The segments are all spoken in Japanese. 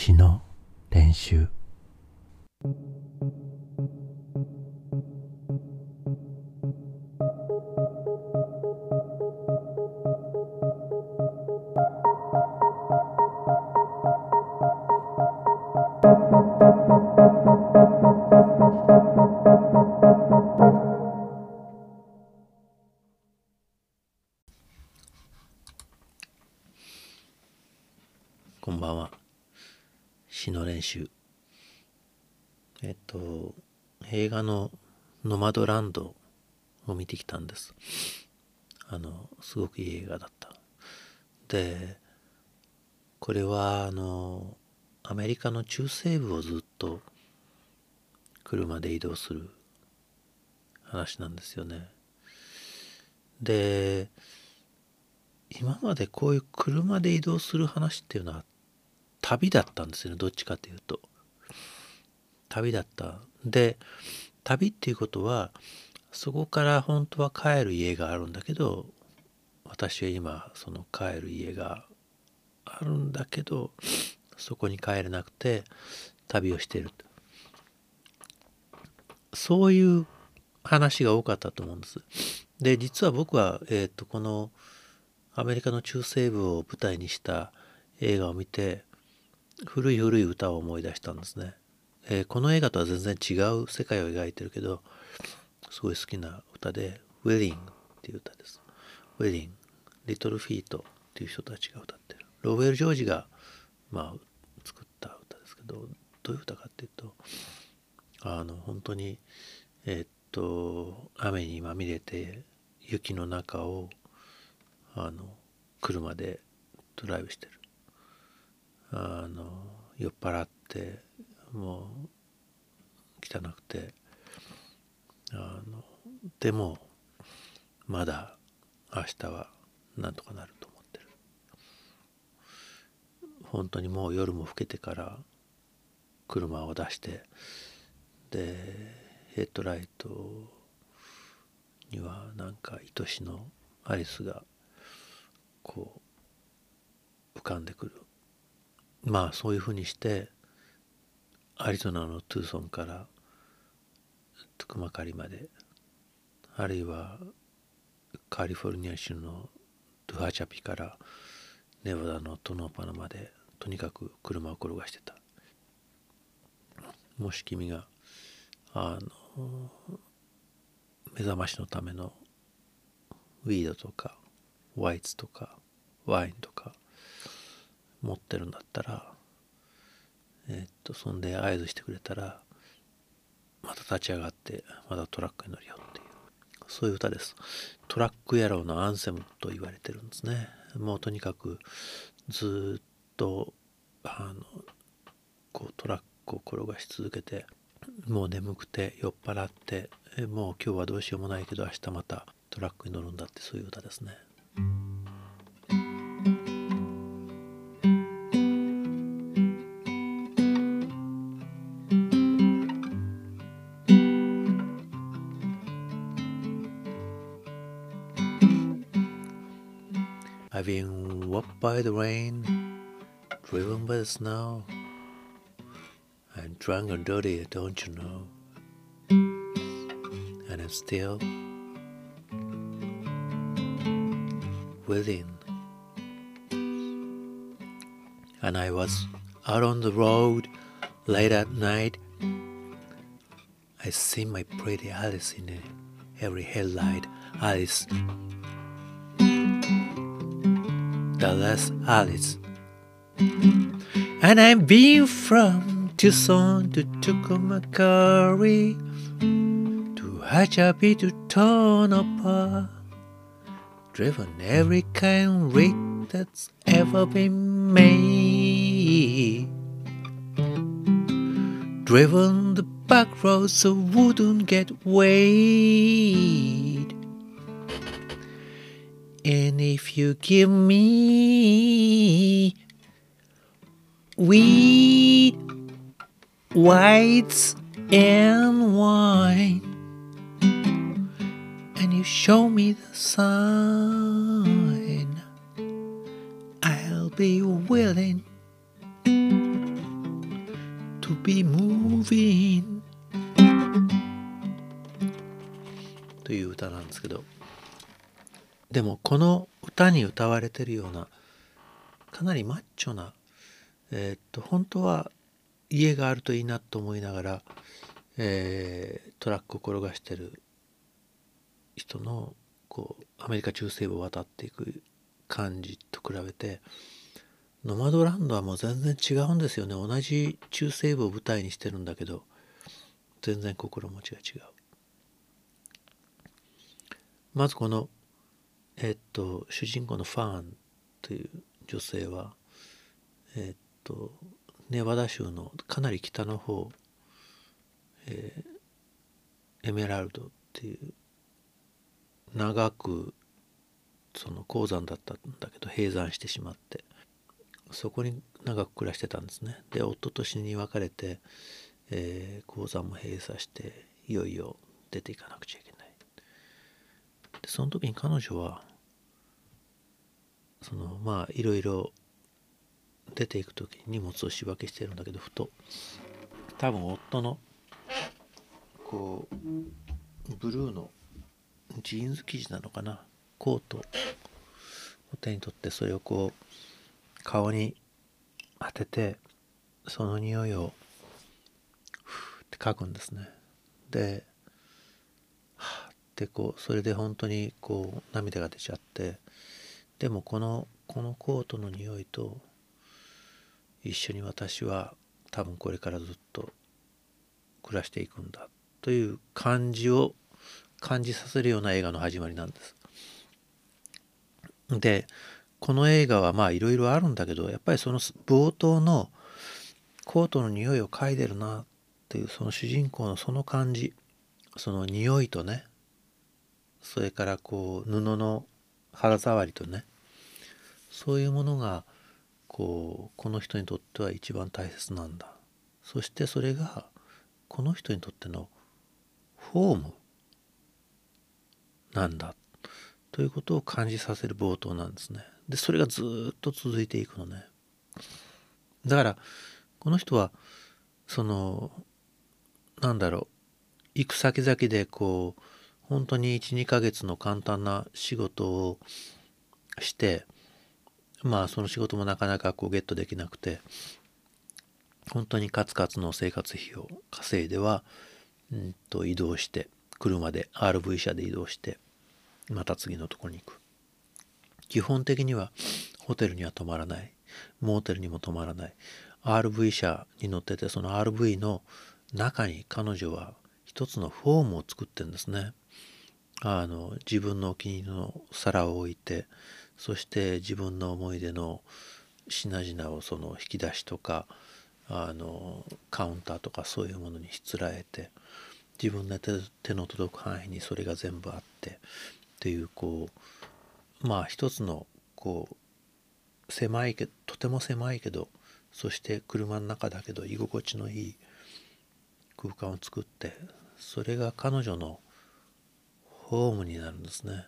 詩の練習。詩の練習。えっと映画の「ノマドランド」を見てきたんです。あのすごくいい映画だった。でこれはあのアメリカの中西部をずっと車で移動する話なんですよね。で今までこういう車で移動する話っていうのは旅だったんですよね。どっちかというと。旅だった。で旅っていうことはそこから本当は帰る家があるんだけど私は今その帰る家があるんだけどそこに帰れなくて旅をしてる。そういう話が多かったと思うんです。で実は僕は、えー、とこのアメリカの中西部を舞台にした映画を見て古い古い歌を思い出したんですね、えー、この映画とは全然違う世界を描いてるけどすごい好きな歌で「ウェディング」っていう歌です。ウェディングリトルフィートっていう人たちが歌ってる。ローウェル・ジョージがまあ作った歌ですけどどういう歌かっていうとあの本当にえー、っと雨にまみれて雪の中をあの車でドライブしてる。あの酔っ払ってもう汚くてあのでもまだ明日はなんとかなると思ってる。本当にもう夜も更けてから車を出してでヘッドライトにはなんか愛しのアリスがこう浮かんでくる。まあそういうふうにしてアリゾナのトゥーソンからトゥクマカリまであるいはカリフォルニア州のドゥハチャピからネバダのトノーパナまでとにかく車を転がしてた。もし君があの目覚ましのためのウィードとかワイツとかワインとか持ってるんだったらえー、っとそんで合図してくれたらまた立ち上がってまたトラックに乗るよっていうそういう歌ですトラック野郎のアンセムと言われてるんですねもうとにかくずっとあのこうトラックを転がし続けてもう眠くて酔っ払ってもう今日はどうしようもないけど明日またトラックに乗るんだってそういう歌ですね。I've been walked by the rain, driven by the snow. I'm drunk and dirty, don't you know? And I'm still within. And I was out on the road late at night. I see my pretty Alice in every headlight. Alice Dallas Alice. And I've been from Tucson to Tucumcari to Hachapi to Tonopah, driven every kind rig that's ever been made. Driven the back roads so wouldn't get weighed. And if you give me wheat, whites, and wine, and you show me the sign, I'll be willing to be moving という歌なんですけど でもこの歌に歌われてるようなかなりマッチョなえー、っと本当は家があるといいなと思いながら、えー、トラックを転がしてる人のこうアメリカ中西部を渡っていく感じと比べてノマドランドはもう全然違うんですよね。同じ中西部を舞台にしてるんだけど全然心持ちが違う。まずこのえっと主人公のファーンという女性はえっとネバダ州のかなり北の方、えー、エメラルドっていう長くその鉱山だったんだけど閉山してしまってそこに長く暮らしてたんですね。で夫と死に別れて、えー、鉱山も閉鎖していよいよ出ていかなくちゃいけない。でその時に彼女はそのまあいろいろ出ていく時に荷物を仕分けしてるんだけどふと多分夫のこうブルーのジーンズ生地なのかなコートを手に取ってそれをこう顔に当ててその匂いをふーって嗅ぐんですね。ではあってこうそれで本当にこう涙が出ちゃってでもこのこのコートの匂いと一緒に私は多分これからずっと暮らしていくんだという感じを感じさせるような映画の始まりなんです。でこの映画はまあいろいろあるんだけどやっぱりその冒頭のコートの匂いを嗅いでるなっていうその主人公のその感じその匂いとねそれからこう布の肌触りとねそういうものがこうこの人にとっては一番大切なんだ。そしてそれがこの人にとってのフォームなんだ。ということを感じさせる冒頭なんですね。でそれがずっと続いていくのね。だからこの人はそのなんだろう行く先々でこう本当に12ヶ月の簡単な仕事をしてまあその仕事もなかなかこうゲットできなくて本当にカツカツの生活費を稼いでは、うんと移動して車で RV 車で移動してまた次のとこに行く。基本的にはホテルには泊まらない。モーテルにも泊まらない。RV 車に乗っててその RV の中に彼女は一つのフォームを作ってるんですね。あの自分のお気に入りの皿を置いてそして自分の思い出の品々をその引き出しとかあのカウンターとかそういうものにしつらえて自分の手の届く範囲にそれが全部あってっていうこうまあ一つのこう狭いけどとても狭いけどそして車の中だけど居心地のいい空間を作ってそれが彼女のホームになるんですね。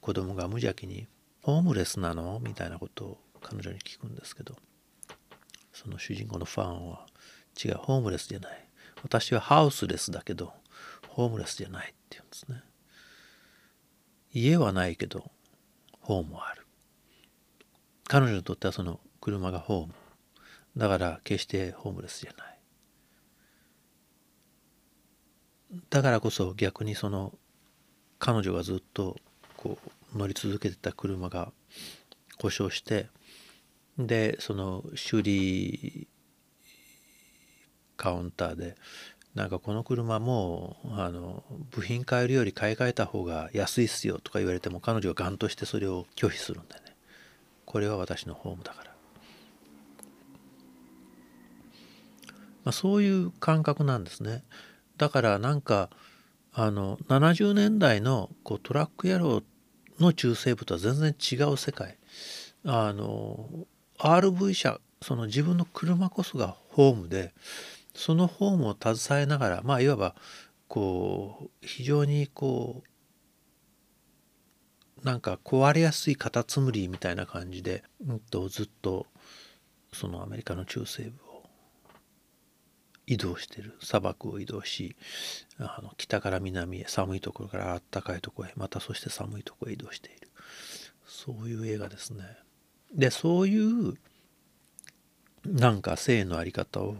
子供が無邪気にホームレスなの？みたいなことを彼女に聞くんですけどその主人公のファンは違うホームレスじゃない。私はハウスレスだけどホームレスじゃないって言うんですね。家はないけどホームはある。彼女にとってはその車がホーム。だから決してホームレスじゃない。だからこそ逆にその彼女がずっとこう乗り続けてた車が故障してでその修理カウンターでなんかこの車もあの部品変えるより買い替えた方が安いっすよとか言われても彼女はガンとしてそれを拒否するんだよね。これは私のホームだから、まあ、そういう感覚なんですね。だからなんかあの70年代のこうトラック野郎の中西部とは全然違う世界。あの RV 車その自分の車こそがホームでそのホームを携えながらまあいわばこう非常にこうなんか壊れやすいカタツムリみたいな感じで、うん、とずっとそのアメリカの中西部移動してる砂漠を移動しあの北から南へ寒いところから暖かいところへまたそして寒いところへ移動しているそういう映画ですね。でそういうなんか性のあり方を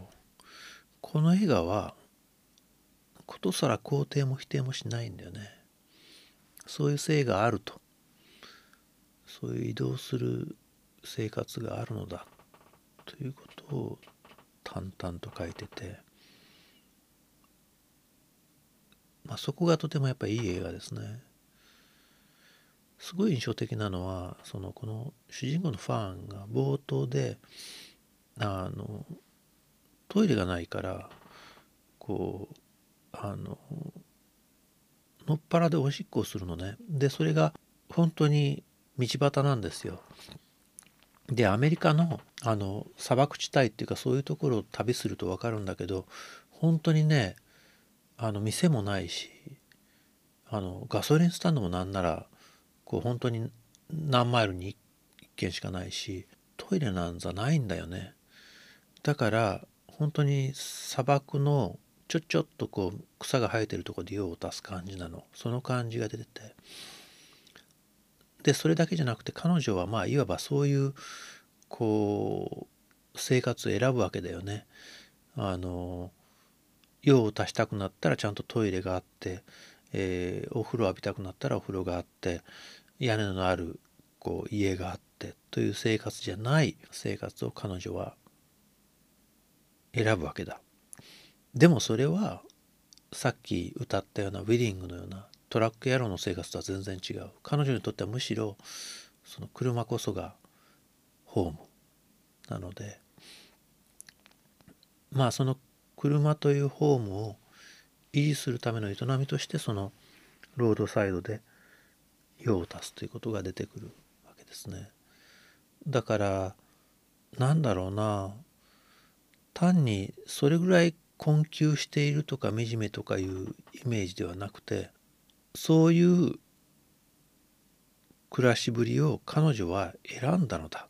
この映画はことさら肯定も否定もしないんだよね。そういう性があるとそういう移動する生活があるのだということを淡々と書いてて、まあ、そこがとてもやっぱりいい映画ですね。すごい印象的なのはそのこの主人公のファンが冒頭であのトイレがないからこうあののっぱらでおしっこをするのねでそれが本当に道端なんですよでアメリカのあの砂漠地帯っていうかそういうところを旅すると分かるんだけど本当にねあの店もないしあのガソリンスタンドもなんならこう本当に何マイルに1軒しかないしトイレなんざないんだよね。だから本当に砂漠のちょちょっとこう草が生えてるとこで用を足す感じなの。その感じが出てて。でそれだけじゃなくて彼女はまあいわばそういうこう生活を選ぶわけだよね。あの用を足したくなったらちゃんとトイレがあって、えー、お風呂浴びたくなったらお風呂があって屋根のあるこう家があってという生活じゃない生活を彼女は選ぶわけだ。でもそれはさっき歌ったようなウェディングのようなトラック野郎の生活とは全然違う彼女にとってはむしろその車こそがホームなのでまあその車というホームを維持するための営みとしてそのロードサイドで用を足すということが出てくるわけですね。だからなんだろうな単にそれぐらい困窮しているとか惨めとかいうイメージではなくてそういう暮らしぶりを彼女は選んだのだ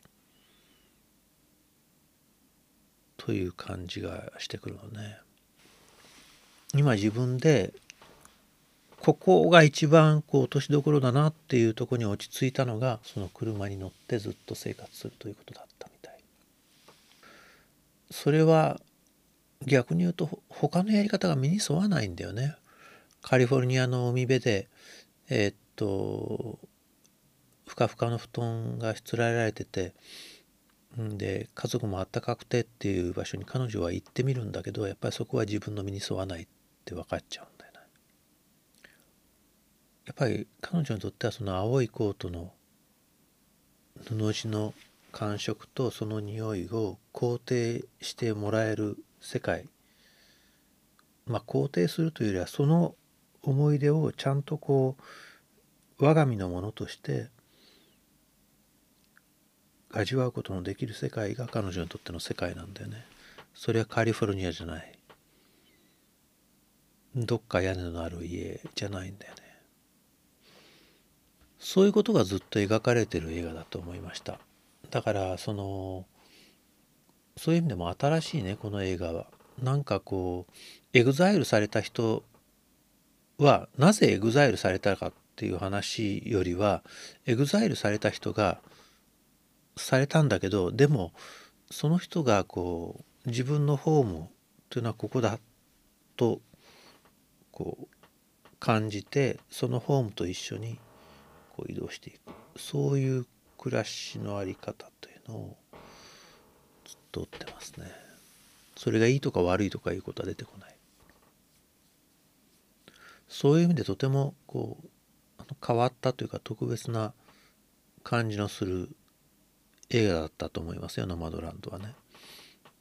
という感じがしてくるのね。今自分でここが一番こう落としどころだなっていうとこに落ち着いたのがその車に乗ってずっと生活するということだったみたい。それは逆に言うと他のやり方が身に沿わないんだよね。カリフォルニアの海辺でえー、っとふかふかの布団がしつらえられててで家族もあったかくてっていう場所に彼女は行ってみるんだけどやっぱりそこは自分の身に沿わないって分かっちゃうんだよね。やっぱり彼女にとってはその青いコートの布地の感触とその匂いを肯定してもらえる世界まあ肯定するというよりはその思い出をちゃんとこう我が身のものとして味わうことのできる世界が彼女にとっての世界なんだよね。それはカリフォルニアじゃない。どっか屋根のある家じゃないんだよね。そういうことがずっと描かれてる映画だと思いました。だからそのそういう意味でも新しいねこの映画は。なんかこうエグザイルされた人はなぜエグザイルされたかっていう話よりはエグザイルされた人がされたんだけどでもその人がこう自分のホームというのはここだとこう感じてそのホームと一緒にこう移動していくそういう暮らしの在り方というのをずっと追ってますね。それがいいとか悪いとかいうことは出てこない。そういう意味でとてもこう変わったというか特別な感じのする映画だったと思いますよノマドランドはね。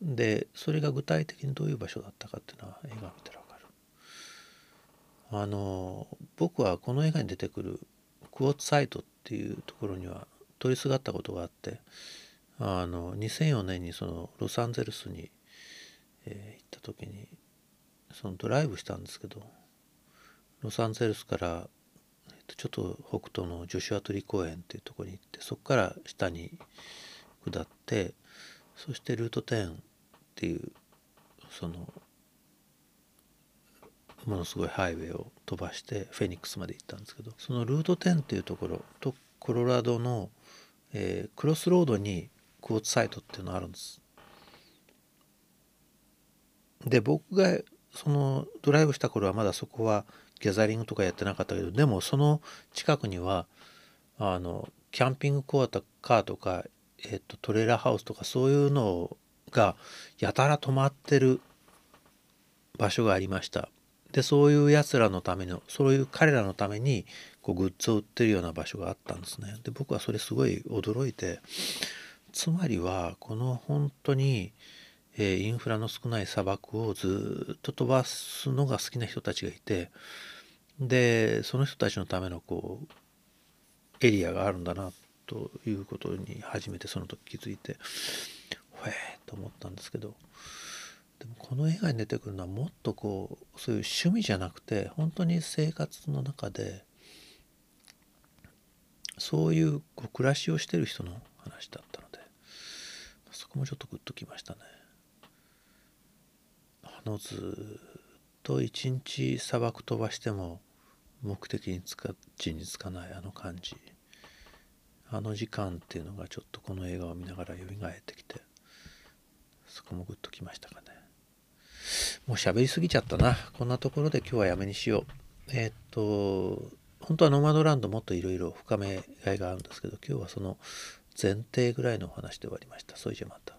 でそれが具体的にどういう場所だったかっていうのは映画を見たら分かる。あの僕はこの映画に出てくるクォーツサイトっていうところには通りすがったことがあってあの2004年にそのロサンゼルスに、えー、行った時にそのドライブしたんですけどロサンゼルスからちょっと北東のジョシュアトリ公園っていうとこに行ってそこから下に下ってそしてルート10っていうそのものすごいハイウェイを飛ばしてフェニックスまで行ったんですけどそのルート10っていうところとコロラドの、えー、クロスロードにクォーツサイトっていうのがあるんです。で僕がそのドライブした頃はまだそこはギャザリングとかやってなかったけどでもその近くにはあのキャンピングコーカーとか、えっと、トレーラーハウスとかそういうのがやたら止まってる場所がありました。でそういうやつらのためのそういう彼らのためにこうグッズを売ってるような場所があったんですね。で僕はそれすごい驚いてつまりはこの本当に、え、インフラの少ない砂漠をずっと飛ばすのが好きな人たちがいてでその人たちのためのこうエリアがあるんだなということに初めてその時気づいてほえと思ったんですけどでもこの映画に出てくるのはもっとこうそういう趣味じゃなくて本当に生活の中でそういうこう暮らしをしてる人の話だったのでそこもちょっとグッときましたね。のずっと一日砂漠飛ばしても目的につか地につかないあの感じ。あの時間っていうのがちょっとこの映画を見ながら蘇ってきてそこもグッときましたかね。もう喋りすぎちゃったな。こんなところで今日はやめにしよう。えー、っと本当はノマドランドもっといろいろ深めがいがあるんですけど今日はその前提ぐらいのお話で終わりました。それじゃまた。